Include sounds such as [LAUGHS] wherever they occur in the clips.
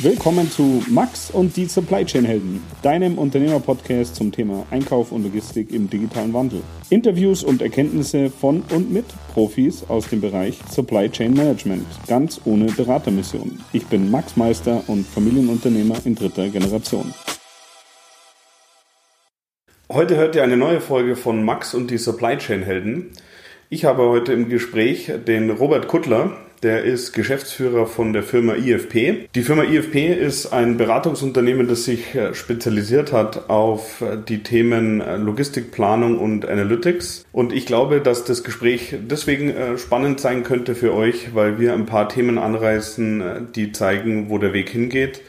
Willkommen zu Max und die Supply Chain Helden, deinem Unternehmerpodcast zum Thema Einkauf und Logistik im digitalen Wandel. Interviews und Erkenntnisse von und mit Profis aus dem Bereich Supply Chain Management, ganz ohne Beratermission. Ich bin Max Meister und Familienunternehmer in dritter Generation. Heute hört ihr eine neue Folge von Max und die Supply Chain Helden. Ich habe heute im Gespräch den Robert Kuttler, der ist Geschäftsführer von der Firma IFP. Die Firma IFP ist ein Beratungsunternehmen, das sich äh, spezialisiert hat auf äh, die Themen äh, Logistikplanung und Analytics. Und ich glaube, dass das Gespräch deswegen spannend sein könnte für euch, weil wir ein paar Themen anreißen, die zeigen, wo der Weg hingeht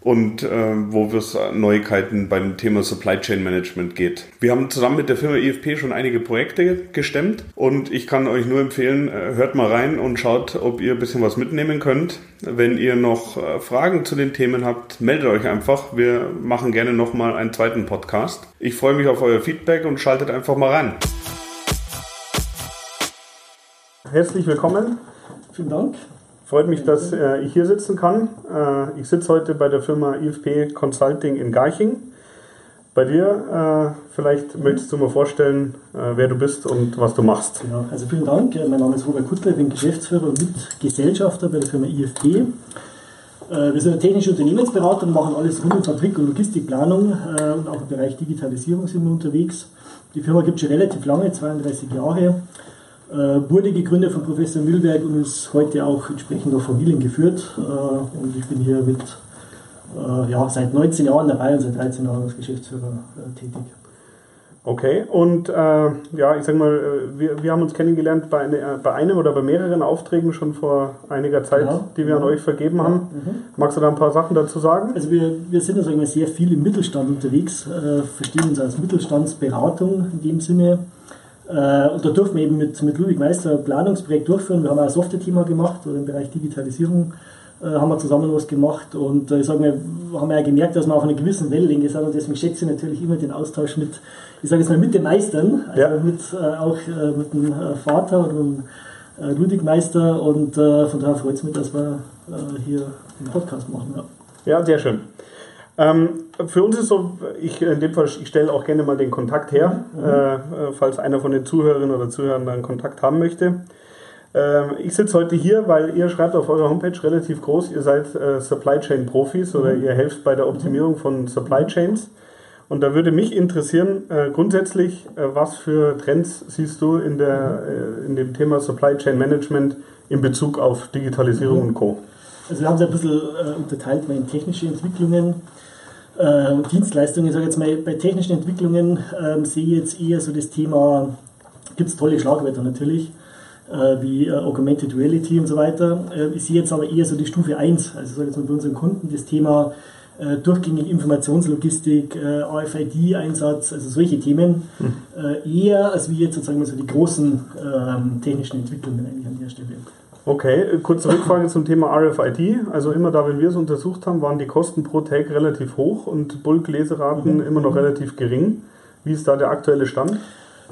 und äh, wo es Neuigkeiten beim Thema Supply Chain Management geht. Wir haben zusammen mit der Firma IFP schon einige Projekte gestemmt und ich kann euch nur empfehlen, äh, hört mal rein und schaut, ob ihr ein bisschen was mitnehmen könnt. Wenn ihr noch äh, Fragen zu den Themen habt, meldet euch einfach. Wir machen gerne nochmal einen zweiten Podcast. Ich freue mich auf euer Feedback und schaltet einfach mal rein. Herzlich willkommen. Vielen Dank. Freut mich, dass äh, ich hier sitzen kann. Äh, ich sitze heute bei der Firma IFP Consulting in Garching. Bei dir, äh, vielleicht möchtest du mir vorstellen, äh, wer du bist und was du machst. Ja, also vielen Dank. Mein Name ist Robert Kuttler, ich bin Geschäftsführer und Mitgesellschafter bei der Firma IFP. Äh, wir sind eine technische Unternehmensberatung, machen alles rund um Fabrik- und Logistikplanung äh, und auch im Bereich Digitalisierung sind wir unterwegs. Die Firma gibt es schon relativ lange, 32 Jahre äh, wurde gegründet von Professor Mühlberg und ist heute auch entsprechend auf Familien geführt. Äh, und ich bin hier mit, äh, ja, seit 19 Jahren dabei und seit 13 Jahren als Geschäftsführer tätig. Okay, und äh, ja, ich sag mal, wir, wir haben uns kennengelernt bei, eine, bei einem oder bei mehreren Aufträgen schon vor einiger Zeit, ja, die wir ja. an euch vergeben haben. Mhm. Magst du da ein paar Sachen dazu sagen? Also wir, wir sind also sehr viel im Mittelstand unterwegs, äh, verstehen uns als Mittelstandsberatung in dem Sinne. Äh, und da durften wir eben mit, mit Ludwig Meister ein Planungsprojekt durchführen. Wir haben auch ein Software-Thema gemacht oder im Bereich Digitalisierung äh, haben wir zusammen was gemacht. Und äh, ich sage mal, haben ja gemerkt, dass wir auf einer gewissen Wellenlänge sind und deswegen schätze ich natürlich immer den Austausch mit, ich sage jetzt mal, mit den Meistern, also ja. mit, äh, auch äh, mit dem Vater oder dem Ludwig Meister und von daher freut es mich, dass wir hier einen Podcast machen. Ja, ja sehr schön. Ähm, für uns ist so, ich in dem Fall, ich stelle auch gerne mal den Kontakt her, mhm. äh, falls einer von den Zuhörerinnen oder Zuhörern einen Kontakt haben möchte. Äh, ich sitze heute hier, weil ihr schreibt auf eurer Homepage relativ groß, ihr seid äh, Supply Chain Profis oder mhm. ihr helft bei der Optimierung von Supply Chains. Und da würde mich interessieren, äh, grundsätzlich, äh, was für Trends siehst du in, der, äh, in dem Thema Supply Chain Management in Bezug auf Digitalisierung mhm. und Co.? Also wir haben es ein bisschen äh, unterteilt in technische Entwicklungen äh, Dienstleistungen. Ich sage jetzt mal, bei technischen Entwicklungen ähm, sehe ich jetzt eher so das Thema, gibt es tolle Schlagwörter natürlich, äh, wie äh, Augmented Reality und so weiter. Äh, ich sehe jetzt aber eher so die Stufe 1, also ich sage jetzt mal bei unseren Kunden das Thema äh, durchgängige Informationslogistik, äh, RFID-Einsatz, also solche Themen, hm. eher als wie jetzt sozusagen so die großen ähm, technischen Entwicklungen eigentlich an der Stelle. Okay, kurze Rückfrage zum Thema RFID. Also immer da, wenn wir es untersucht haben, waren die Kosten pro Tag relativ hoch und Bulk-Leseraten mhm. immer noch relativ gering. Wie ist da der aktuelle Stand?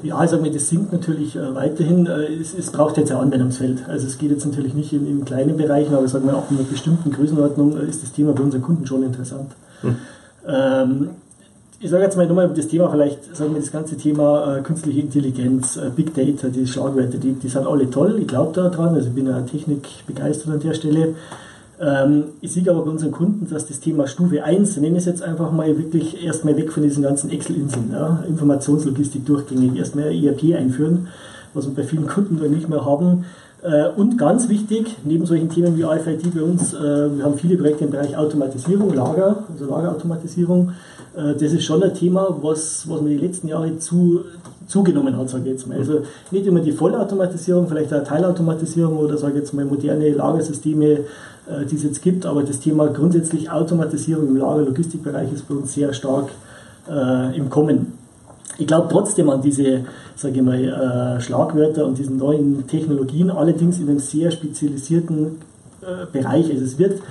Ja, also das sinkt natürlich äh, weiterhin. Äh, es, es, braucht jetzt ein Anwendungsfeld. Also es geht jetzt natürlich nicht in, in kleinen Bereichen, aber sagen wir auch in einer bestimmten Größenordnung äh, ist das Thema bei unseren Kunden schon interessant. Hm. Ähm, ich sage jetzt mal nochmal das Thema, vielleicht sagen wir das ganze Thema äh, künstliche Intelligenz, äh, Big Data, die Schlagwörter, die, die sind alle toll, ich glaube daran, also ich bin ja Technik begeistert an der Stelle. Ähm, ich sehe aber bei unseren Kunden, dass das Thema Stufe 1, nenne ich es jetzt einfach mal wirklich erstmal weg von diesen ganzen Excel-Inseln, ja, Informationslogistik durchgängig, erstmal ERP einführen, was wir bei vielen Kunden nicht mehr haben. Äh, und ganz wichtig, neben solchen Themen wie RFID bei uns, äh, wir haben viele Projekte im Bereich Automatisierung, Lager, also Lagerautomatisierung. Äh, das ist schon ein Thema, was, was mir die letzten Jahre zu, zugenommen hat, sage ich jetzt mal. Also nicht immer die Vollautomatisierung, vielleicht auch Teilautomatisierung oder sage ich jetzt mal moderne Lagersysteme, äh, die es jetzt gibt, aber das Thema grundsätzlich Automatisierung im Lager-Logistikbereich ist bei uns sehr stark äh, im Kommen. Ich glaube trotzdem an diese, sage ich mal, äh, Schlagwörter und diesen neuen Technologien, allerdings in einem sehr spezialisierten äh, Bereich. Also es wird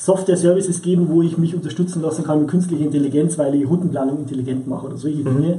Software-Services geben, wo ich mich unterstützen lassen kann mit künstlicher Intelligenz, weil ich Routenplanung intelligent mache oder solche mhm. Dinge.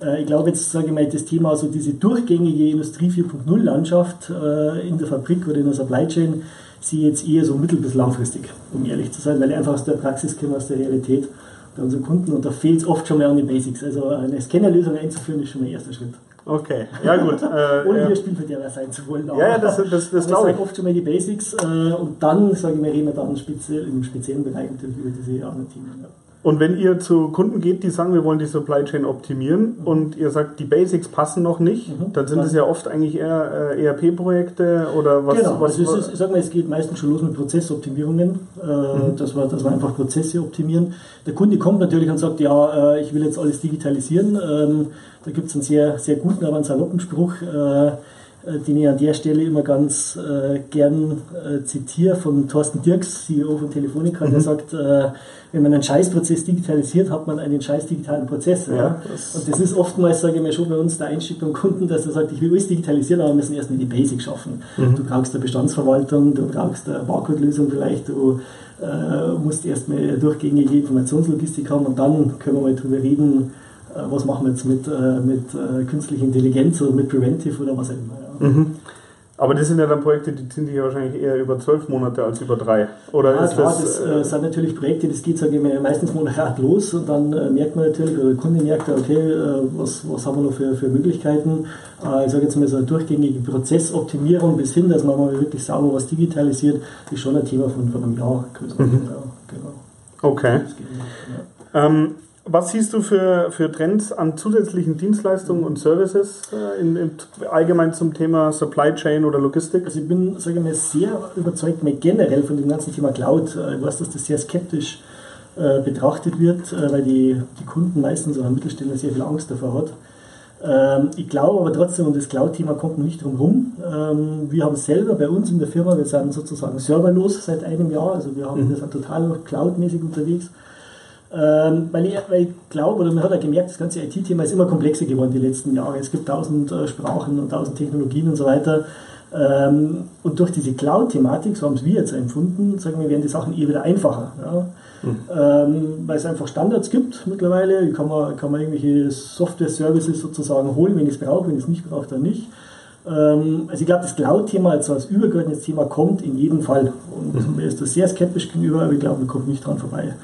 Äh, ich glaube jetzt, sage ich mal, das Thema, so diese durchgängige Industrie 4.0 Landschaft äh, in der Fabrik oder in der Supply Chain, sehe jetzt eher so mittel- bis langfristig, um ehrlich zu sein, weil ich einfach aus der Praxis komme, aus der Realität bei unseren Kunden und da fehlt es oft schon mal an den Basics. Also eine Scannerlösung einzuführen ist schon mein erster Schritt. Okay, ja gut. Äh, [LAUGHS] Ohne hier Spielverderber sein zu wollen. ja, ja, das, das, das glaube ich. oft schon mal die Basics äh, und dann, sage ich mal, reden wir dann speziell, im speziellen Bereich natürlich über diese anderen Themen. Ja. Und wenn ihr zu Kunden geht, die sagen, wir wollen die Supply Chain optimieren mhm. und ihr sagt, die Basics passen noch nicht, mhm. dann sind es ja oft eigentlich eher äh, ERP-Projekte oder was? Genau, was, also es ist, ich sag mal, es geht meistens schon los mit Prozessoptimierungen, äh, mhm. dass, wir, dass wir einfach Prozesse optimieren. Der Kunde kommt natürlich und sagt, ja, äh, ich will jetzt alles digitalisieren. Ähm, da gibt es einen sehr, sehr guten, aber einen saloppen Spruch äh, den ich an der Stelle immer ganz äh, gern äh, zitiere von Thorsten Dirks, CEO von Telefonica, mhm. der sagt, äh, wenn man einen Scheißprozess digitalisiert, hat man einen scheiß digitalen Prozess. Ja, ja. Das und das ist oftmals, sage ich mal, schon bei uns der Einstieg beim Kunden, dass er sagt, ich will alles digitalisieren, aber wir müssen erstmal die Basics schaffen. Mhm. Du brauchst eine Bestandsverwaltung, du brauchst eine Barcode-Lösung vielleicht, du äh, musst erstmal durchgängige Informationslogistik haben und dann können wir mal drüber reden, äh, was machen wir jetzt mit, mit künstlicher Intelligenz oder mit Preventive oder was auch immer. Mhm. Aber das sind ja dann Projekte, die ziehen sich ja wahrscheinlich eher über zwölf Monate als über drei. Oder ja, ist klar, das, das äh, sind natürlich Projekte, das geht sage ich mal, meistens monat los und dann äh, merkt man natürlich, oder der Kunde merkt, okay, äh, was, was haben wir noch für, für Möglichkeiten. Äh, ich sage jetzt mal so eine durchgängige Prozessoptimierung bis hin, dass man mal wirklich sauber was digitalisiert, ist schon ein Thema von, von einem Jahr. Mhm. Ja, genau. Okay. Ähm, was siehst du für, für Trends an zusätzlichen Dienstleistungen und Services äh, in, in, allgemein zum Thema Supply Chain oder Logistik? Also ich bin sage ich mal, sehr überzeugt mal generell von dem ganzen Thema Cloud. Äh, ich weiß, dass das sehr skeptisch äh, betrachtet wird, äh, weil die, die Kunden meistens oder Mittelständler sehr viel Angst davor hat. Ähm, ich glaube aber trotzdem, um das Cloud-Thema kommt man nicht drum herum. Ähm, wir haben selber bei uns in der Firma, wir sind sozusagen serverlos seit einem Jahr, also wir, haben, mhm. wir sind total cloudmäßig unterwegs ähm, weil, ich, weil ich glaube, oder man hat ja gemerkt, das ganze IT-Thema ist immer komplexer geworden die letzten Jahre. Es gibt tausend äh, Sprachen und tausend Technologien und so weiter. Ähm, und durch diese Cloud-Thematik, so haben es wir jetzt empfunden, sagen wir, werden die Sachen eh wieder einfacher. Ja? Mhm. Ähm, weil es einfach Standards gibt mittlerweile. Kann man, kann man irgendwelche Software-Services sozusagen holen, wenn ich es brauche, wenn ich es nicht brauche, dann nicht. Ähm, also ich glaube, das Cloud-Thema als, als übergeordnetes Thema kommt in jedem Fall. Und mhm. mir ist das sehr skeptisch gegenüber, aber ich glaube, man kommt nicht dran vorbei.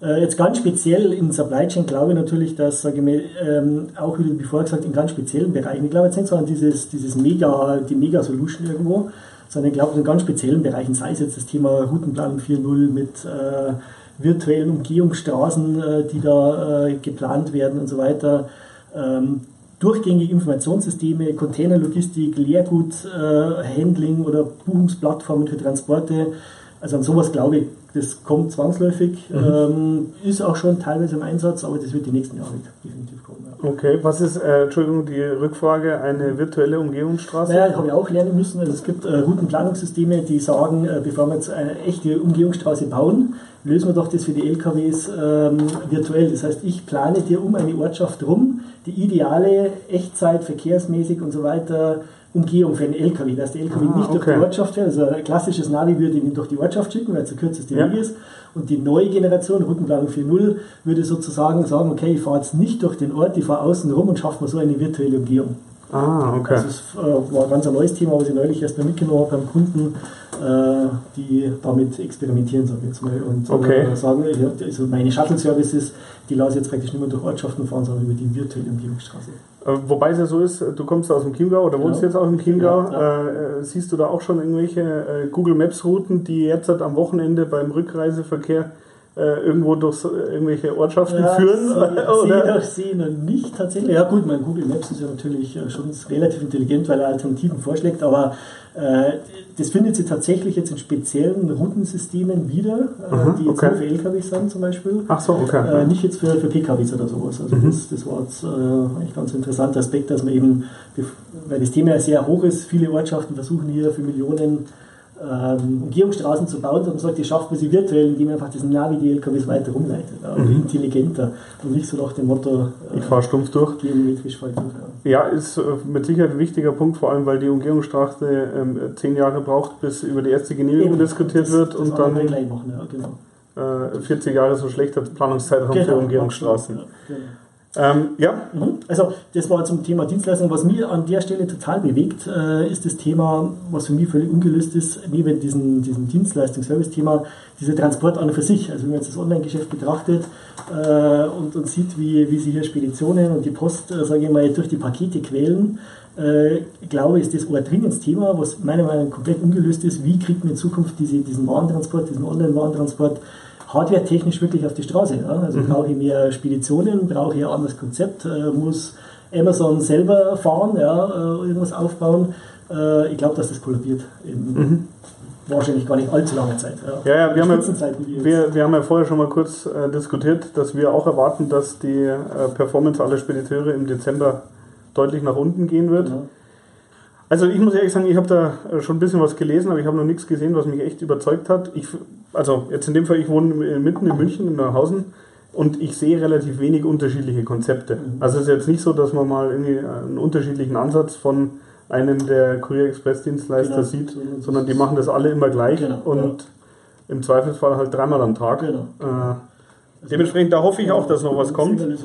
Äh, jetzt ganz speziell in Supply Chain glaube ich natürlich, dass, sage ich mal, ähm, auch wie vorher gesagt, in ganz speziellen Bereichen, ich glaube jetzt nicht so an dieses, dieses Mega, die Mega-Solution irgendwo, sondern ich glaube in ganz speziellen Bereichen, sei es jetzt das Thema Routenplanung 4.0 mit äh, virtuellen Umgehungsstraßen, äh, die da äh, geplant werden und so weiter, ähm, durchgängige Informationssysteme, Containerlogistik, Leerguthandling äh, oder Buchungsplattformen für Transporte, also an sowas glaube ich, das kommt zwangsläufig, mhm. ähm, ist auch schon teilweise im Einsatz, aber das wird die nächsten Jahre definitiv kommen. Ja. Okay, was ist, äh, Entschuldigung, die Rückfrage, eine virtuelle Umgehungsstraße? Naja, habe ich auch lernen müssen. Also es gibt äh, Routenplanungssysteme, die sagen, äh, bevor wir jetzt eine echte Umgehungsstraße bauen, lösen wir doch das für die LKWs ähm, virtuell. Das heißt, ich plane dir um eine Ortschaft rum, die ideale Echtzeit, verkehrsmäßig und so weiter Umgehung für einen LKW, dass der LKW ah, nicht okay. durch die Ortschaft fährt. Also ein klassisches Navi würde ihn durch die Ortschaft schicken, weil es der kürzeste ja. Weg ist. Und die neue Generation, Routenplanung 4.0, würde sozusagen sagen, okay, ich fahre jetzt nicht durch den Ort, ich fahre außen rum und schaffe mir so eine virtuelle Umgehung. Ah, okay. Also es äh, war ein ganz neues Thema, was ich neulich erst mal mitgenommen habe beim Kunden, äh, die damit experimentieren, sage ich jetzt mal. Und okay. äh, sagen, also meine Shuttle-Services, die lasse ich jetzt praktisch nicht mehr durch Ortschaften fahren, sondern über die virtuelle Umgehungsstraße. Äh, wobei es ja so ist, du kommst aus dem Chiemgau oder wohnst genau. jetzt auch im Chiemgau. Ja, ja. Siehst du da auch schon irgendwelche Google Maps Routen, die jetzt halt am Wochenende beim Rückreiseverkehr irgendwo durch irgendwelche Ortschaften ja, führen? [LAUGHS] oder? Sehe noch nicht tatsächlich. Ja gut, mein Google Maps ist ja natürlich äh, schon relativ intelligent, weil er Alternativen vorschlägt, aber äh, das findet sich tatsächlich jetzt in speziellen Routensystemen wieder, äh, Aha, die jetzt okay. nur für LKW sind zum Beispiel. Ach so, okay. Äh, nicht jetzt für, für PKWs oder sowas. Also mhm. das, das war jetzt äh, echt ganz interessanter Aspekt, dass man eben, weil das Thema ja sehr hoch ist, viele Ortschaften versuchen hier für Millionen ähm, Umgehungsstraßen zu bauen, sondern sagt, die schafft man sie virtuell, indem man einfach diesen Navi die LKWs weiter rumleitet. Ja, mhm. Intelligenter und nicht so nach dem Motto, äh, ich fahre stumpf durch. Geometrisch durch, ja. ja, ist äh, mit Sicherheit ein wichtiger Punkt, vor allem weil die Umgehungsstraße ähm, zehn Jahre braucht, bis über die erste Genehmigung Eben, diskutiert das, wird das und dann machen, ja, genau. äh, 40 Jahre so schlechter Planungszeitraum genau, für Umgehungsstraßen. Ja, genau. Ähm, ja. Also das war zum Thema Dienstleistung. Was mir an der Stelle total bewegt, äh, ist das Thema, was für mich völlig ungelöst ist, neben diesem, diesem Dienstleistungs-Service-Thema, dieser Transport an und für sich. Also wenn man jetzt das Online-Geschäft betrachtet äh, und, und sieht, wie, wie sich hier Speditionen und die Post, äh, sage ich mal, durch die Pakete quälen, äh, glaube ich, ist das ein dringendes Thema, was meiner Meinung nach komplett ungelöst ist. Wie kriegt man in Zukunft diese, diesen Warentransport, diesen Online-Warentransport hardware-technisch wirklich auf die Straße. Ja? Also mhm. brauche ich mehr Speditionen, brauche ich ein anderes Konzept, äh, muss Amazon selber fahren, ja, äh, irgendwas aufbauen. Äh, ich glaube, dass das kollabiert. In, mhm. Wahrscheinlich gar nicht allzu lange Zeit. Ja, ja, ja wir, haben ja wir, wir, haben ja vorher schon mal kurz äh, diskutiert, dass wir auch erwarten, dass die äh, Performance aller Spediteure im Dezember deutlich nach unten gehen wird. Ja. Also ich muss ehrlich sagen, ich habe da äh, schon ein bisschen was gelesen, aber ich habe noch nichts gesehen, was mich echt überzeugt hat. Ich, also jetzt in dem Fall, ich wohne mitten in München, in Neuhausen, und ich sehe relativ wenig unterschiedliche Konzepte. Mhm. Also es ist jetzt nicht so, dass man mal irgendwie einen unterschiedlichen Ansatz von einem der Courier Express Dienstleister genau. sieht, sondern die machen das alle immer gleich genau. und ja. im Zweifelsfall halt dreimal am Tag. Genau. Äh, also dementsprechend, da hoffe ich auch, dass noch was kommt. Geben,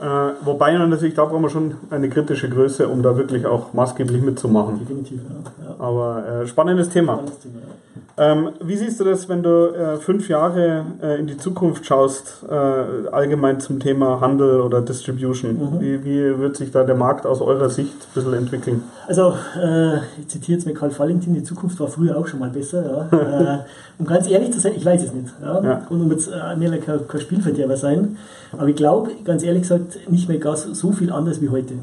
ja. Äh, wobei natürlich, da brauchen wir schon eine kritische Größe, um da wirklich auch maßgeblich mitzumachen. Definitiv, ja. ja. Aber äh, spannendes Thema. Spannendes Thema ja. Ähm, wie siehst du das, wenn du äh, fünf Jahre äh, in die Zukunft schaust, äh, allgemein zum Thema Handel oder Distribution? Mhm. Wie, wie, wird sich da der Markt aus eurer Sicht ein bisschen entwickeln? Also, äh, ich zitiere jetzt mit Karl Valentin, die Zukunft war früher auch schon mal besser. Ja. [LAUGHS] Äh, um ganz ehrlich zu sein, ich weiß es nicht. Ja? ja. Und um jetzt äh, mir kein, kein Spielverderber sein, aber ich glaube, ganz ehrlich gesagt, nicht mehr gar so viel anders wie heute.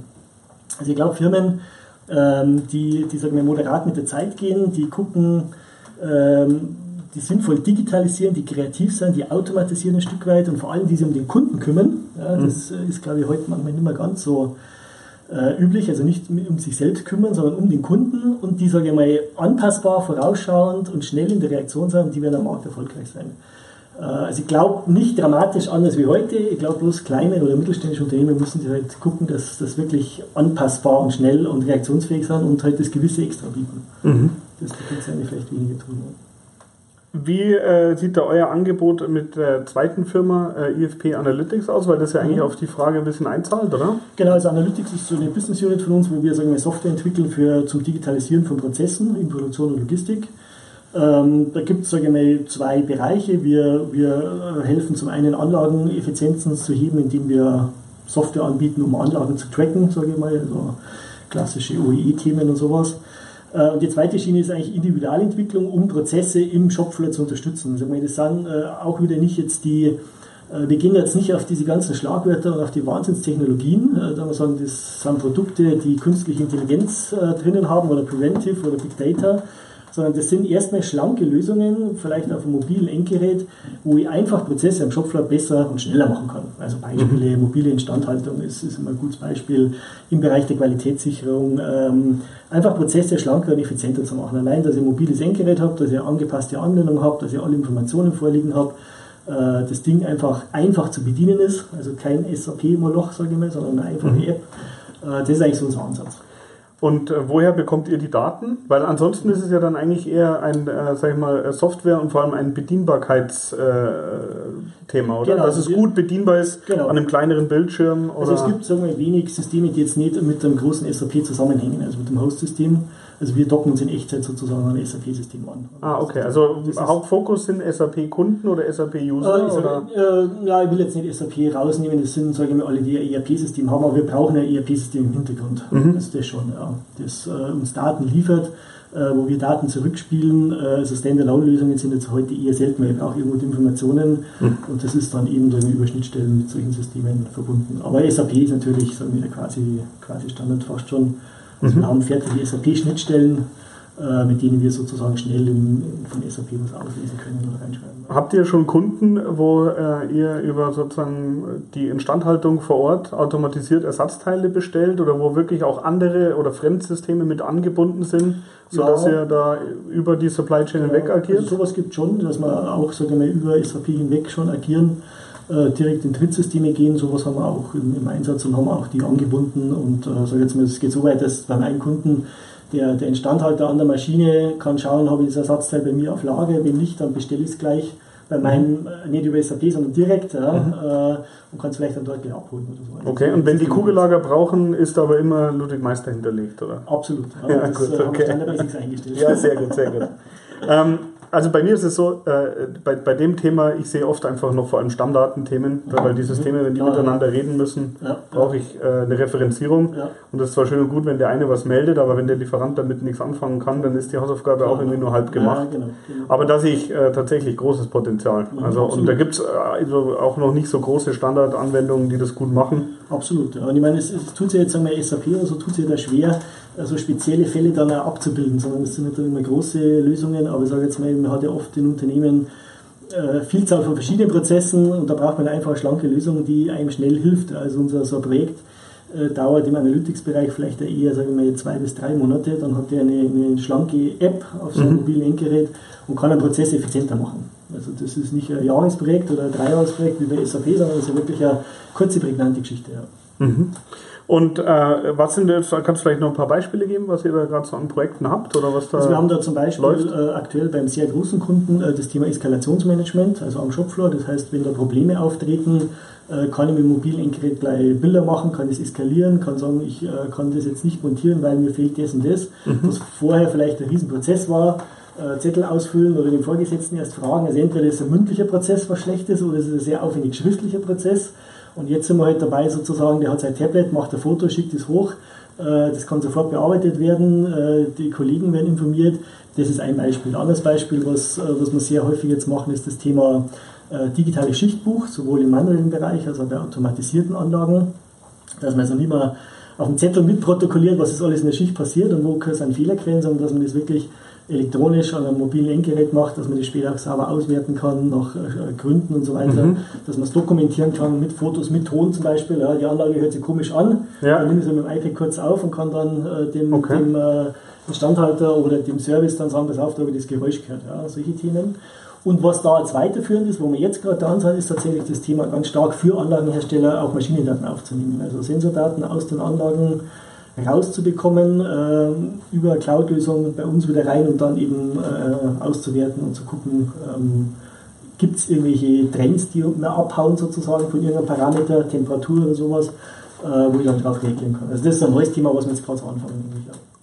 Also ich glaube, Firmen, ähm, die, die sagen wir, moderat mit der Zeit gehen, die gucken, die sinnvoll digitalisieren, die kreativ sind, die automatisieren ein Stück weit und vor allem, die sich um den Kunden kümmern. Ja, mhm. das mhm. ist, glaube ich, heute manchmal nicht mehr ganz so äh, üblich, also nicht um sich selbst kümmern, sondern um den Kunden und die, sage ich mal, anpassbar, vorausschauend und schnell in der Reaktion sein, die werden am Markt erfolgreich sein. Äh, also ich glaube nicht dramatisch anders wie heute. Ich glaube bloß kleine oder mittelständische Unternehmen müssen sich halt gucken, dass das wirklich anpassbar und schnell und reaktionsfähig sind und halt das gewisse extra bieten. Mhm. Das Potenzial vielleicht weniger tun. Wie äh, sieht da euer Angebot mit der zweiten Firma äh, IFP Analytics aus? Weil das ja eigentlich mhm. auf die Frage ein bisschen einzahlt, oder? Genau, also Analytics ist so eine Business Unit von uns, wo wir sagen wir, Software entwickeln für, zum Digitalisieren von Prozessen in Produktion und Logistik. Ähm, da gibt es zwei Bereiche. Wir, wir helfen zum einen Anlageneffizienzen zu heben, indem wir Software anbieten, um Anlagen zu tracken, sage ich mal, also klassische OEE-Themen und sowas. Äh, und die zweite Schiene ist eigentlich Individualentwicklung, um Prozesse im Shopfloor zu unterstützen. Also das sind äh, auch wieder nicht jetzt die, wir gehen jetzt nicht auf diese ganzen Schlagwörter und auf die Wahnsinnstechnologien. Wir sagen, das sind Produkte, die künstliche Intelligenz drinnen haben oder Preventive oder Big Data sondern das sind erstmal schlanke Lösungen, vielleicht auf einem mobilen Endgerät, wo ich einfach Prozesse am Shopfloor besser und schneller machen kann. Also Beispiele, mhm. mobile Instandhaltung ist, ist immer ein gutes Beispiel im Bereich der Qualitätssicherung. Ähm, einfach Prozesse schlanker und effizienter zu machen. Allein, dass ich ein mobiles Endgerät habe, dass eine angepasste Anwendung habe, dass ich alle Informationen vorliegen habe, äh, das Ding einfach einfach zu bedienen ist, also kein SAP-Moloch, sage ich mal, sondern eine einfache mhm. App. Äh, das ist eigentlich so unser Ansatz. Und äh, woher bekommt ihr die Daten? Weil ansonsten ist es ja dann eigentlich eher ein, äh, sag ich mal, Software und vor allem ein Bedienbarkeitsthema, äh, oder? Genau, Dass es gut bedienbar ist genau. an einem kleineren Bildschirm. Oder? Also es gibt sagen wir, wenig Systeme, die jetzt nicht mit einem großen SAP zusammenhängen, also mit dem Host-System. Also wir docken uns in Echtzeit sozusagen an ein SAP-System an. Ah, okay. Also Hauptfokus sind SAP-Kunden oder SAP-User? Äh, äh, ja, ich will jetzt nicht SAP rausnehmen, das sind, sage ich mal, alle, die ein ERP-System haben, aber wir brauchen ein ERP-System im Hintergrund. Mhm. Das ist das schon, ja. Das äh, uns Daten liefert, äh, wo wir Daten zurückspielen. Äh, also Standalone-Lösungen sind jetzt heute eher selten, weil ich brauche irgendwo die Informationen mhm. und das ist dann eben dann über Schnittstellen mit solchen Systemen verbunden. Aber SAP ist natürlich, sagen wir, quasi, quasi Standard fast schon. Also mhm. Wir haben fertige SAP-Schnittstellen, äh, mit denen wir sozusagen schnell in, von SAP was auslesen können oder reinschreiben. Habt ihr schon Kunden, wo äh, ihr über sozusagen die Instandhaltung vor Ort automatisiert Ersatzteile bestellt oder wo wirklich auch andere oder Fremdsysteme mit angebunden sind, sodass ja. ihr da über die Supply Chain ja, hinweg agiert? Also sowas gibt es schon, dass wir auch sagen wir, über SAP hinweg schon agieren äh, direkt in Trittsysteme gehen. Sowas haben wir auch im, im, Einsatz und haben auch die angebunden. Und äh, sage jetzt mal, es geht so weit, dass beim einen Kunden der, der Instandhalter an der Maschine kann schauen, habe ich das Ersatzteil bei mir auf Lager, wenn nicht, dann bestelle ich es gleich bei meinem, äh, nicht über SAP, sondern direkt ja, mhm. äh, und kann es vielleicht dann dort gleich abholen oder so. Also okay, und wenn die Kugellager brauchen, ist aber immer Ludwig Meister hinterlegt, oder? Absolut. Ja, ja das gut, okay. Standard eingestellt. Ja, sehr gut, sehr gut. [LAUGHS] ähm, also bei mir ist es so, äh, bei, bei dem Thema, ich sehe oft einfach noch vor allem Stammdatenthemen, ja. weil die Systeme, wenn die ja, miteinander reden müssen, ja. brauche ich äh, eine Referenzierung. Und das ist zwar schön und gut, wenn der eine was meldet, aber wenn der Lieferant damit nichts anfangen kann, dann ist die Hausaufgabe auch irgendwie nur halb gemacht. Genau, genau. Aber da sehe ich äh, tatsächlich großes Potenzial. also, und da gibt es also auch noch nicht so große Standardanwendungen, die das gut machen. Absolut. Und ich meine, es, es tut sich jetzt, sagen wir, SAP oder so, tut sich da schwer, also spezielle Fälle dann auch abzubilden, sondern es sind nicht immer große Lösungen, aber ich sage jetzt mal, man hat ja oft in Unternehmen äh, Vielzahl von verschiedenen Prozessen und da braucht man einfach eine schlanke Lösung, die einem schnell hilft. Also unser so ein Projekt äh, dauert im Analytics-Bereich vielleicht eher, sagen wir mal, zwei bis drei Monate, dann hat er eine, eine schlanke App auf seinem mhm. mobilen Endgerät und kann einen Prozess effizienter machen. Also das ist nicht ein Jahresprojekt oder ein Dreijahresprojekt wie bei SAP, sondern es ist wirklich eine kurze, prägnante Geschichte. Ja. Mhm. Und äh, was sind jetzt, kannst du vielleicht noch ein paar Beispiele geben, was ihr da gerade so an Projekten habt oder was da Also wir haben da zum Beispiel äh, aktuell beim sehr großen Kunden äh, das Thema Eskalationsmanagement, also am Shopfloor. Das heißt, wenn da Probleme auftreten, äh, kann ich mit dem mobilen Endgerät gleich Bilder machen, kann das eskalieren, kann sagen, ich äh, kann das jetzt nicht montieren, weil mir fehlt das und das. Mhm. Was vorher vielleicht ein Riesenprozess war, äh, Zettel ausfüllen oder den Vorgesetzten erst fragen. Also entweder ist es ein mündlicher Prozess, was schlecht ist, oder es ist ein sehr aufwendig schriftlicher Prozess. Und jetzt sind wir halt dabei sozusagen, der hat sein Tablet, macht ein Foto, schickt es hoch. Äh, das kann sofort bearbeitet werden, äh, die Kollegen werden informiert. Das ist ein Beispiel. Ein anderes Beispiel, was, äh, was wir sehr häufig jetzt machen, ist das Thema digitales Schichtbuch, sowohl im manuellen Bereich als auch bei automatisierten Anlagen, dass man also nicht mehr auf dem Zettel mitprotokolliert, was ist alles in der Schicht passiert und wo sind Fehlerquellen, sondern dass man das wirklich elektronisch an einem mobilen Endgerät macht, dass man das später auch sauber auswerten kann nach äh, Gründen und so weiter, mhm. dass man es dokumentieren kann mit Fotos, mit Ton zum Beispiel. Ja, die Anlage hört sich komisch an, ja. dann nimmt es mit dem iPad kurz auf und kann dann äh, dem, okay. dem äh, Instandhalter oder dem Service dann sagen, pass auf, da habe ich das Geräusch gehört. Ja, solche Themen. Und was da als weiterführend ist, wo wir jetzt gerade dran sind, ist tatsächlich das Thema ganz stark für Anlagenhersteller auch Maschinendaten aufzunehmen. Also Sensordaten aus den Anlagen rauszubekommen, äh, über Cloud-Lösungen bei uns wieder rein und dann eben äh, auszuwerten und zu gucken, ähm, gibt es irgendwelche Trends, die wir abhauen sozusagen von irgendeinem Parameter, Temperatur oder sowas, äh, wo ich dann drauf reagieren kann. Also das ist ein neues Thema, was wir jetzt gerade so anfangen.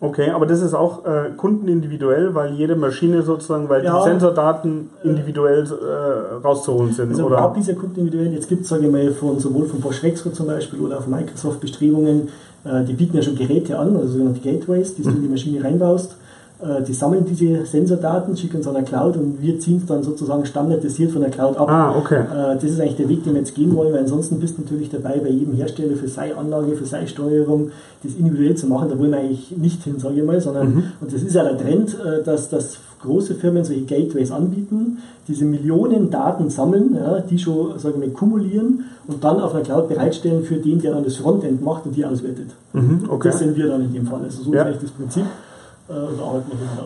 Okay, aber das ist auch äh, kundenindividuell, weil jede Maschine sozusagen, weil ja, die Sensordaten individuell äh, rauszuholen sind. Also oder? überhaupt diese kundenindividuell. Jetzt gibt es, sage ich mal, von, sowohl von Bosch Rexroth zum Beispiel oder auch Microsoft Bestrebungen, äh, die bieten ja schon Geräte an, also sogenannte Gateways, die du in die Maschine reinbaust. Äh, die sammeln diese Sensordaten, schicken es an der Cloud und wir ziehen es dann sozusagen standardisiert von der Cloud ab. Ah, okay. Äh, das ist eigentlich der Weg, den wir jetzt gehen wollen, weil ansonsten bist du natürlich dabei, bei jedem Hersteller für seine Anlage, für seine Steuerung, das individuell zu machen. Da wollen wir eigentlich nicht hin, sage ich mal, sondern, mhm. und das ist ja der Trend, dass, dass große Firmen solche Gateways anbieten, diese Millionen Daten sammeln, ja, die schon, sagen wir, kumulieren und dann auf einer Cloud bereitstellen für den, der dann das Frontend macht und die auswertet. Mhm, okay. Das sind wir dann in dem Fall. Also so ja. ist eigentlich das Prinzip. Äh,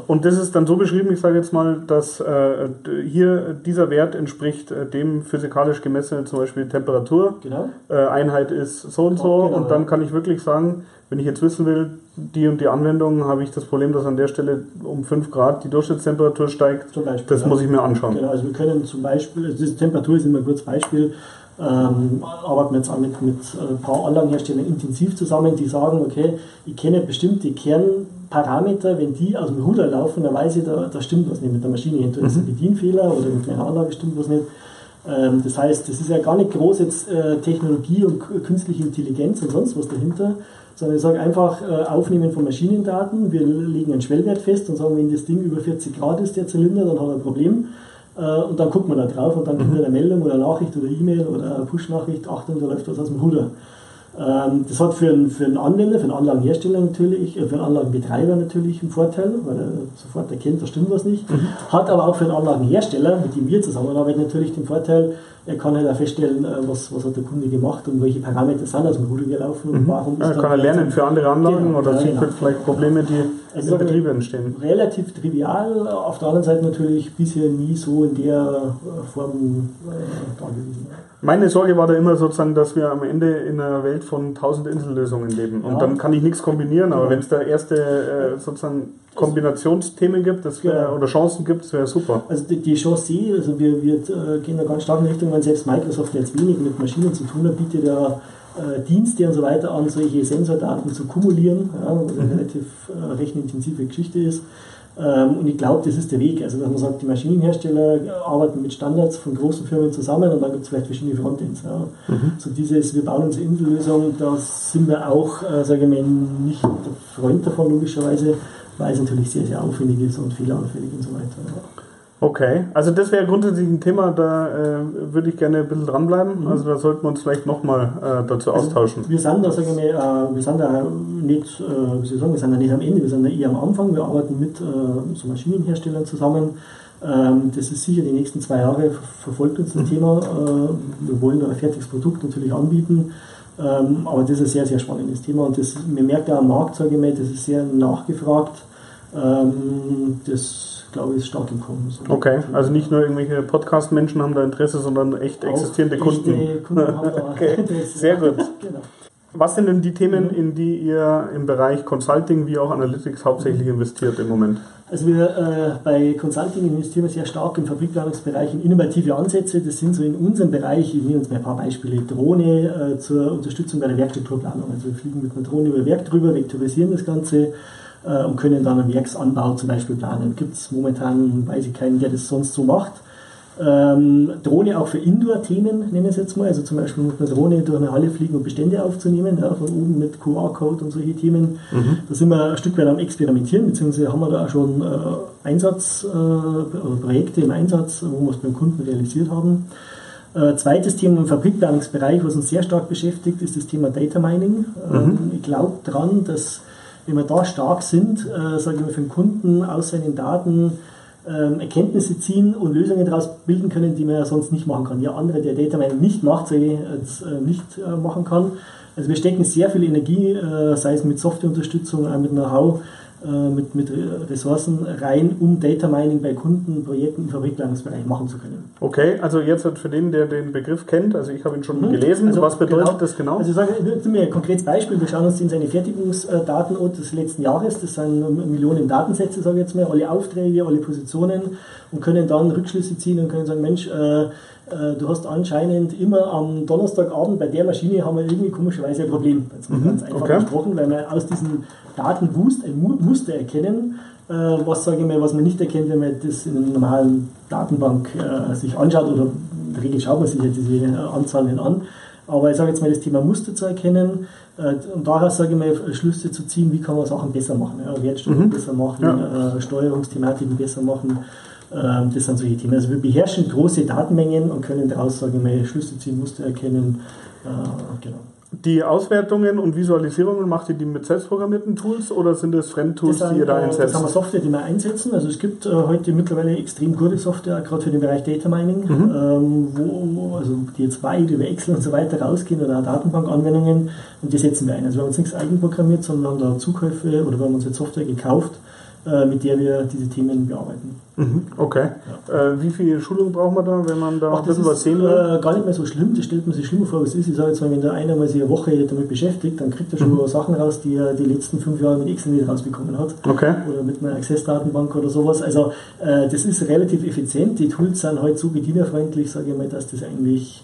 und das ist dann so beschrieben, ich sage jetzt mal, dass äh, hier dieser Wert entspricht äh, dem physikalisch gemessenen, zum Beispiel Temperatur. Genau. Äh, Einheit ist so und so. Genau, und dann kann ich wirklich sagen, wenn ich jetzt wissen will, die und die Anwendung, habe ich das Problem, dass an der Stelle um 5 Grad die Durchschnittstemperatur steigt. Zum Beispiel, das ja. muss ich mir anschauen. Genau, also wir können zum Beispiel, also diese Temperatur ist immer ein kurzes Beispiel, ähm, arbeiten wir jetzt auch mit, mit ein paar Anlagenherstellern intensiv zusammen, die sagen, okay, ich kenne bestimmte Kernparameter, wenn die aus dem Ruder laufen, dann weiß ich, da, da stimmt was nicht mit der Maschine. Entweder ist ein mhm. Bedienfehler oder mit meiner Anlage stimmt was nicht. Ähm, das heißt, das ist ja gar nicht groß jetzt äh, Technologie und künstliche Intelligenz und sonst was dahinter, sondern ich sage einfach äh, Aufnehmen von Maschinendaten. Wir legen einen Schwellwert fest und sagen, wenn das Ding über 40 Grad ist, der Zylinder, dann hat er ein Problem. Äh, und dann guckt man da drauf und dann kommt mhm. eine Meldung oder eine Nachricht oder E-Mail oder eine Push-Nachricht, Achtung, da läuft was aus dem Ruder. Ähm, das hat für einen, für einen Anwender, für einen Anlagenhersteller natürlich, äh, für einen Anlagenbetreiber natürlich einen Vorteil, weil er sofort erkennt, da stimmt was nicht. Mhm. Hat aber auch für einen Anlagenhersteller, mit dem wir zusammenarbeiten, natürlich den Vorteil, er kann halt auch feststellen, äh, was, was hat der Kunde gemacht und welche Parameter sind aus dem Ruder gelaufen. Mhm. Und warum ja, kann er lernen für andere Anlagen genau, oder ja, sieht genau. vielleicht Probleme, die also Betriebe entstehen. Relativ trivial, auf der anderen Seite natürlich bisher nie so in der äh, Form äh, da gewesen. Meine Sorge war da immer sozusagen, dass wir am Ende in einer Welt von tausend Insellösungen leben. Und ja. dann kann ich nichts kombinieren, aber ja. wenn es da erste äh, sozusagen Kombinationsthemen gibt das wär, genau. oder Chancen gibt, das wäre super. Also die, die Chance sehe also wir, wir äh, gehen da ganz stark in Richtung, wenn selbst Microsoft jetzt wenig mit Maschinen zu tun hat, bietet ja äh, Dienste und so weiter an, solche Sensordaten zu kumulieren, ja, was eine mhm. relativ äh, rechenintensive Geschichte ist. Ähm, und ich glaube, das ist der Weg. Also, dass man sagt, die Maschinenhersteller arbeiten mit Standards von großen Firmen zusammen und dann gibt es vielleicht verschiedene Frontends. Ja. Mhm. So dieses, wir bauen unsere Insellösung, da sind wir auch, äh, sage ich mal, nicht der Freund davon, logischerweise, weil es natürlich sehr, sehr aufwendig ist und fehleranfällig und so weiter. Ja. Okay, also das wäre grundsätzlich ein Thema, da äh, würde ich gerne ein bisschen dranbleiben. Mhm. Also da sollten wir uns vielleicht nochmal äh, dazu also austauschen. Wir sind da, sagen wir, äh, wir sind da nicht, äh, wie soll ich sagen, wir sind da nicht am Ende, wir sind da eher am Anfang. Wir arbeiten mit äh, so Maschinenherstellern zusammen. Ähm, das ist sicher die nächsten zwei Jahre verfolgt uns das mhm. Thema. Äh, wir wollen da ein fertiges Produkt natürlich anbieten. Ähm, aber das ist ein sehr, sehr spannendes Thema und das, man merkt auch am Markt, sage ich mal, das ist sehr nachgefragt. Ähm, das glaube ich, ist stark im Kommen. So okay, also nicht nur irgendwelche Podcast-Menschen haben da Interesse, sondern echt existierende echte Kunden. Kunden haben da [LAUGHS] okay. [LAUGHS] Interesse. Sehr gut. [LAUGHS] genau. Was sind denn die Themen, in die ihr im Bereich Consulting wie auch Analytics hauptsächlich investiert im Moment? Also wir äh, bei Consulting investieren wir sehr stark im Fabrikplanungsbereich in innovative Ansätze. Das sind so in unserem Bereich, ich nehme uns mal ein paar Beispiele, Drohne äh, zur Unterstützung bei der Werkstrukturplanung. Also wir fliegen mit einer Drohne über Werk drüber, vektorisieren das Ganze äh, und können dann einen Werksanbau zum Beispiel planen. Gibt es momentan, weiß ich keinen, der das sonst so macht. Ähm, Drohne auch für Indoor-Themen, nenne ich es jetzt mal. Also zum Beispiel mit einer Drohne durch eine Halle fliegen und Bestände aufzunehmen, ja, von oben mit QR-Code und solche Themen. Mhm. Da sind wir ein Stück weit am Experimentieren, beziehungsweise haben wir da auch schon äh, Einsatz, äh, im Einsatz, wo wir es beim Kunden realisiert haben. Äh, zweites Thema im Fabrikplanungsbereich, was uns sehr stark beschäftigt, ist das Thema Data Mining. Ähm, mhm. Ich glaube daran, dass wenn wir da stark sind, äh, sagen wir für den Kunden aus seinen Daten ähm, Erkenntnisse ziehen und Lösungen daraus bilden können, die man ja sonst nicht machen kann. Ja, andere, der Data Mining nicht macht, äh, nicht äh, machen kann. Also wir stecken sehr viel Energie, äh, sei es mit Softwareunterstützung, auch mit Know-how, mit, mit Ressourcen rein, um Data Mining bei Kundenprojekten im Fabrikplanungsbereich machen zu können. Okay, also jetzt für den, der den Begriff kennt, also ich habe ihn schon mhm. gelesen, also was bedeutet genau, das genau? Also ich sage mir ein konkretes Beispiel, wir schauen uns in seine Fertigungsdaten des letzten Jahres, das sind Millionen Datensätze, sage ich jetzt mal, alle Aufträge, alle Positionen und können dann Rückschlüsse ziehen und können sagen, Mensch, äh, äh, du hast anscheinend immer am Donnerstagabend bei der Maschine haben wir irgendwie komischerweise ein Problem. Jetzt mhm. ganz einfach okay. gesprochen, weil wir aus diesen Daten ein Muster erkennen, äh, was sage ich mal, was man nicht erkennt, wenn man das in einer normalen Datenbank äh, sich anschaut oder in der Regel schaut man sich ja diese Anzahlen an. Aber ich sage jetzt mal, das Thema Muster zu erkennen und daraus, sage ich mal, Schlüsse zu ziehen, wie kann man Sachen besser machen, ja, Wertstörungen mhm. besser machen, ja. Steuerungsthematiken besser machen das sind solche Themen. Also wir beherrschen große Datenmengen und können daraus, sagen wir, Schlüsse ziehen, Muster erkennen. Äh, genau. Die Auswertungen und Visualisierungen macht ihr die mit selbstprogrammierten Tools oder sind es Fremdtools, die ihr da einsetzt? Das haben wir Software, die wir einsetzen. Also es gibt äh, heute mittlerweile extrem gute Software, gerade für den Bereich Data Mining, mhm. ähm, wo, also die jetzt weit über Excel und so weiter rausgehen oder Datenbankanwendungen und die setzen wir ein. Also wir haben uns nichts eigenprogrammiert, sondern haben da Zukäufe oder wir haben uns jetzt Software gekauft, äh, mit der wir diese Themen bearbeiten. Mhm, okay. Ja. Äh, wie viel Schulung braucht man da, wenn man da Ach, ein bisschen was sehen will? Äh, gar nicht mehr so schlimm, das stellt man sich schlimmer vor, als es ist. Ich sage jetzt mal, wenn der einer mal sich eine Woche damit beschäftigt, dann kriegt er schon mhm. Sachen raus, die er die letzten fünf Jahre mit Excel nicht rausbekommen hat. Okay. Oder mit einer Access-Datenbank oder sowas. Also äh, das ist relativ effizient. Die Tools sind halt so bedienerfreundlich, sage ich mal, dass das eigentlich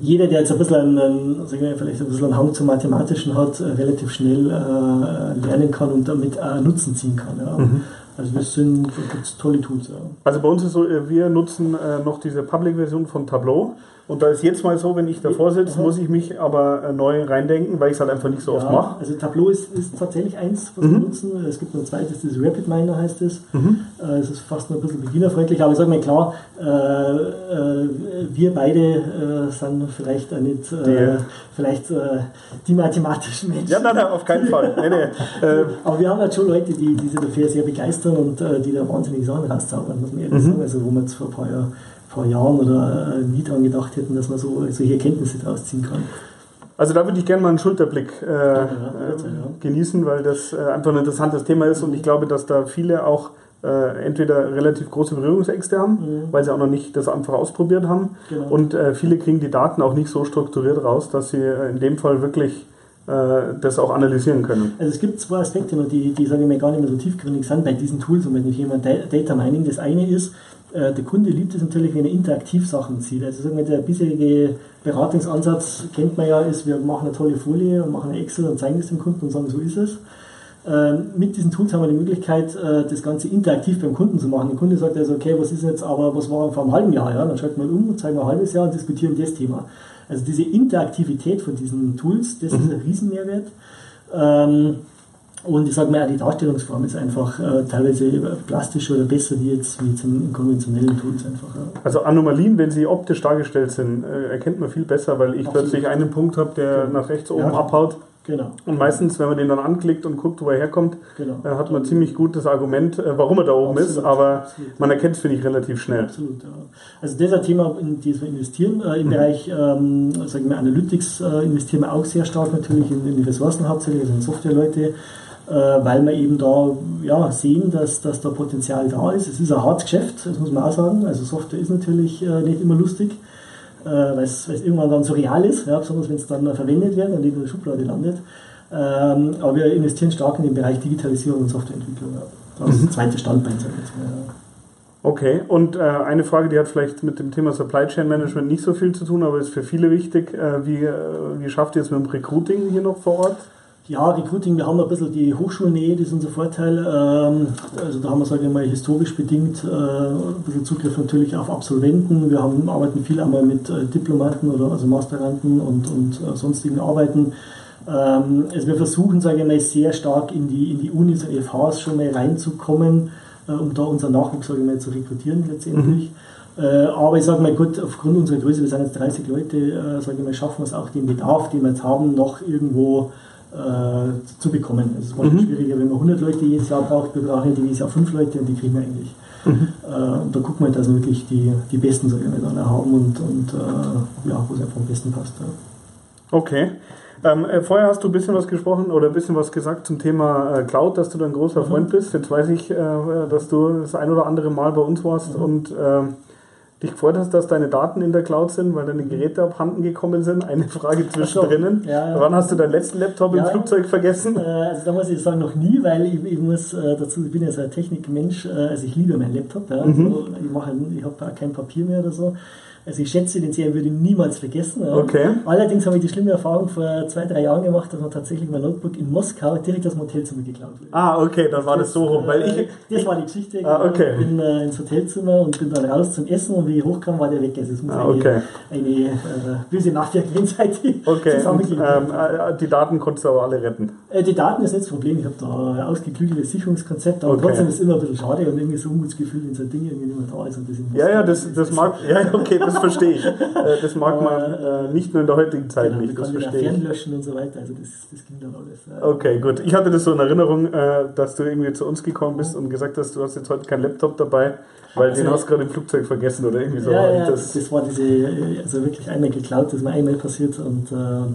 jeder, der jetzt ein bisschen einen, sagen wir, vielleicht ein bisschen einen Hang zum Mathematischen hat, äh, relativ schnell äh, lernen kann und damit Nutzen ziehen kann. Ja. Mhm. Also das sind das tolle Tools. Ja. Also bei uns ist so, äh, wir nutzen noch diese Public-Version von Tableau. Und da ist jetzt mal so, wenn ich davor sitze, muss ich mich aber äh, neu reindenken, weil ich es halt einfach nicht so ja, oft mache. Also Tableau ist, ist tatsächlich eins, was mhm. wir nutzen. Es gibt noch ein zweites, das Rapid Miner heißt es. Mhm. Es ist fast nur ein bisschen bedienerfreundlich, aber ich sage mal klar, äh, äh, wir beide äh, sind vielleicht nicht vielleicht die mathematischen Menschen. Ja, nein, nein, auf keinen Fall. [LAUGHS] Nee, nee. aber wir haben halt schon Leute, die, die sich dafür sehr begeistern und die da wahnsinnig Sachen rauszaubern, muss man ehrlich mhm. sagen. Also wo man jetzt vor ein paar Jahren vor Jahren oder nie daran gedacht hätten, dass man so solche Erkenntnisse daraus ziehen kann. Also da würde ich gerne mal einen Schulterblick äh, ja, genießen, weil das äh, einfach ein interessantes Thema ist und ich glaube, dass da viele auch äh, entweder relativ große Berührungsängste haben, mhm. weil sie auch noch nicht das einfach ausprobiert haben genau. und äh, viele kriegen die Daten auch nicht so strukturiert raus, dass sie äh, in dem Fall wirklich äh, das auch analysieren können. Also es gibt zwei Aspekte, die, die sagen wir gar nicht mehr so tiefgründig sind bei diesen Tools und bei dem Thema Data Mining. Das eine ist, äh, der Kunde liebt es natürlich, wenn er interaktiv Sachen sieht. Also sagen wir, der bisherige Beratungsansatz kennt man ja, ist, wir machen eine tolle Folie und machen eine Excel und zeigen das dem Kunden und sagen, so ist es. Ähm, mit diesen Tools haben wir die Möglichkeit, äh, das Ganze interaktiv beim Kunden zu machen. Der Kunde sagt also, okay, was ist jetzt aber, was war vor einem halben Jahr? Ja? Dann schalten wir um und zeigen wir ein halbes Jahr und diskutieren das Thema. Also diese Interaktivität von diesen Tools, das mhm. ist ein Riesenmehrwert. Ähm, und ich sage mal, die Darstellungsform ist einfach äh, teilweise plastischer oder besser wie jetzt, wie jetzt in, konventionellen Tools einfach. Ja. Also Anomalien, wenn sie optisch dargestellt sind, äh, erkennt man viel besser, weil ich Absolut. plötzlich einen Punkt habe, der genau. nach rechts oben ja. abhaut. Genau. Und meistens, wenn man den dann anklickt und guckt, wo er herkommt, genau. äh, hat man ziemlich gutes Argument, äh, warum er da oben Absolut. ist, aber Absolut. man erkennt es, finde ich, relativ schnell. Absolut, ja. Also das ist ein Thema, in das wir investieren. Äh, Im mhm. Bereich ähm, sagen wir Analytics äh, investieren wir auch sehr stark natürlich in, in die Ressourcen hauptsächlich, also in Softwareleute. Äh, weil wir eben da ja, sehen, dass, dass da Potenzial da ist. Es ist ein hartes Geschäft, das muss man auch sagen. Also Software ist natürlich äh, nicht immer lustig, äh, weil es irgendwann dann so real ist, ja, besonders wenn es dann verwendet wird und nicht in der Schublade landet. Ähm, aber wir investieren stark in den Bereich Digitalisierung und Softwareentwicklung. Ja. Das ist mhm. das zweite Standbein, sage ich jetzt mal. Ja. Okay, und äh, eine Frage, die hat vielleicht mit dem Thema Supply Chain Management nicht so viel zu tun, aber ist für viele wichtig. Äh, wie, äh, wie schafft ihr es mit dem Recruiting hier noch vor Ort? Ja, Recruiting, wir haben ein bisschen die Hochschulnähe, das ist unser Vorteil. Ähm, also da haben wir, sage ich mal, historisch bedingt äh, ein bisschen Zugriff natürlich auf Absolventen. Wir haben, arbeiten viel einmal mit äh, Diplomaten oder also Masteranden und, und äh, sonstigen Arbeiten. Ähm, also wir versuchen, sage ich mal, sehr stark in die, in die Unis und FHs schon mal reinzukommen, um da unseren Nachwuchs, sage ich mal, zu rekrutieren letztendlich. Mhm. aber ich sage mal, gut, aufgrund unserer Größe, wir sind jetzt 30 Leute, sage ich mal, schaffen wir es auch den Bedarf, den wir jetzt haben, noch irgendwo zu bekommen. Es ist mhm. schwieriger, wenn man 100 Leute jedes Jahr braucht, wir brauchen jedes Jahr 5 Leute und die kriegen wir eigentlich. Mhm. Äh, und da gucken wir, dass wir wirklich die, die Besten so dann haben und, und äh, ja, wo es einfach am besten passt. Ja. Okay. Ähm, äh, vorher hast du ein bisschen was gesprochen oder ein bisschen was gesagt zum Thema äh, Cloud, dass du da ein großer mhm. Freund bist. Jetzt weiß ich, äh, dass du das ein oder andere Mal bei uns warst mhm. und ähm, dich gefreut hast, dass deine Daten in der Cloud sind, weil deine Geräte abhanden gekommen sind. Eine Frage zwischendrin. So, ja. Wann hast du deinen letzten Laptop ja, im Flugzeug vergessen? Äh, also da muss ich sagen, noch nie, weil ich, ich muss äh, dazu, ich bin ja so ein Technikmensch, äh, also ich liebe meinen Laptop. Ja. Mhm. Also ich mache, ich habe kein Papier mehr oder so. Also ich schätze den sehr, würde ihn niemals vergessen. Okay. Allerdings habe ich die schlimme Erfahrung vor zwei, drei Jahren gemacht, dass man tatsächlich mein Notebook in Moskau direkt aus dem Hotelzimmer geklaut wurde. Ah, okay, dann war das, das so rum. Weil ich, das war die Geschichte. Ah, okay. Ich bin äh, ins Hotelzimmer und bin dann raus zum Essen und wie ich hochkam, war der weg. Also es muss ah, okay. eine, eine äh, böse Nacht der Grenzseite okay. zusammengehen. Ähm, äh, die Daten konntest du aber alle retten? Äh, die Daten ist nicht das Problem. Ich habe da ein ausgeklügeltes Sicherungskonzept, aber okay. trotzdem ist es immer ein bisschen schade und irgendwie so ein Unmutsgefühl, wenn so ein Ding irgendwie nicht mehr da ist. Und das ja, ja, das, das mag, ja, okay, das verstehe ich. Äh, das mag man äh, nicht nur in der heutigen Zeit genau, nicht. Das verstehe ich. Fernlöschen und so weiter, also das, das ging dann alles. Okay, gut. Ich hatte das so in Erinnerung, äh, dass du irgendwie zu uns gekommen bist und gesagt hast, du hast jetzt heute keinen Laptop dabei. Weil also, den hast du gerade im Flugzeug vergessen oder irgendwie so. Ja, ja das, das, war diese, also wirklich einmal geklaut, das ist mir einmal passiert und äh,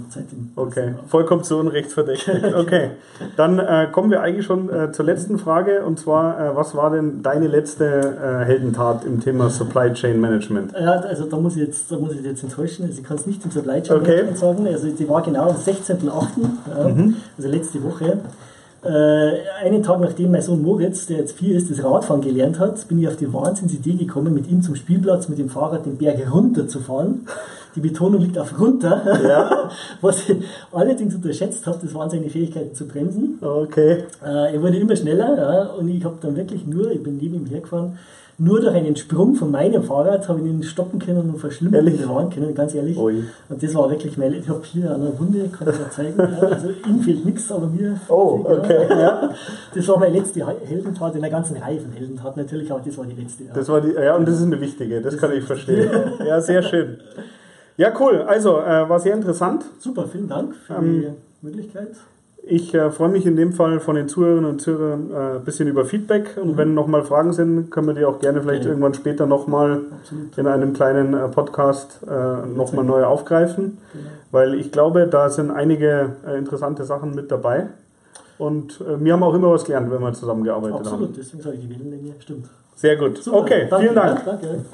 seitdem. Okay, vollkommen zu Unrecht verdächtig. [LAUGHS] Okay, dann äh, kommen wir eigentlich schon äh, zur letzten Frage und zwar, was war denn deine letzte Heldentat im Thema Supply Chain Management? Ja, also da muss ich jetzt, da muss ich jetzt enttäuschen, also ich kann es nicht im Supply Chain okay. Sagen, also die war genau am 16.08., ja, mhm. also letzte Woche. Äh, einen Tag nachdem mein Sohn Moritz, der jetzt vier ist, das Radfahren gelernt hat, bin ich auf die Wahnsinnsidee gekommen, mit ihm zum Spielplatz mit dem Fahrrad den Berg runterzufahren. Die Betonung liegt auf runter. Ja. [LAUGHS] Was ich allerdings unterschätzt habe, das waren seine Fähigkeiten zu bremsen. Okay. Äh, er wurde immer schneller ja, und ich habe dann wirklich nur, ich bin neben ihm hergefahren, nur durch einen Sprung von meinem Fahrrad habe ich ihn stoppen können und verschlimmern bewahren können, ganz ehrlich. Ui. Und das war wirklich mein, ich habe hier eine Wunde, kann ich dir zeigen. Ja, also ihm fehlt nichts, aber mir. Oh, okay. Ja. Das war meine letzte Heldentat in der ganzen Reihe von Heldentat natürlich, aber das war die letzte. Ja. Das war die, ja, und das ist eine wichtige, das, das kann ich verstehen. ja, sehr schön. Ja, cool. Also, äh, war sehr interessant. Super, vielen Dank für ähm, die Möglichkeit. Ich äh, freue mich in dem Fall von den Zuhörerinnen und Zuhörern äh, ein bisschen über Feedback und mhm. wenn nochmal Fragen sind, können wir die auch gerne vielleicht ja. irgendwann später nochmal in einem kleinen äh, Podcast äh, nochmal neu aufgreifen, genau. weil ich glaube, da sind einige äh, interessante Sachen mit dabei und äh, wir haben auch immer was gelernt, wenn wir zusammengearbeitet Absolut. haben. Absolut, deswegen sage ich die Wellenlänge, stimmt. Sehr gut. Super, okay, danke, vielen Dank. Ja, danke.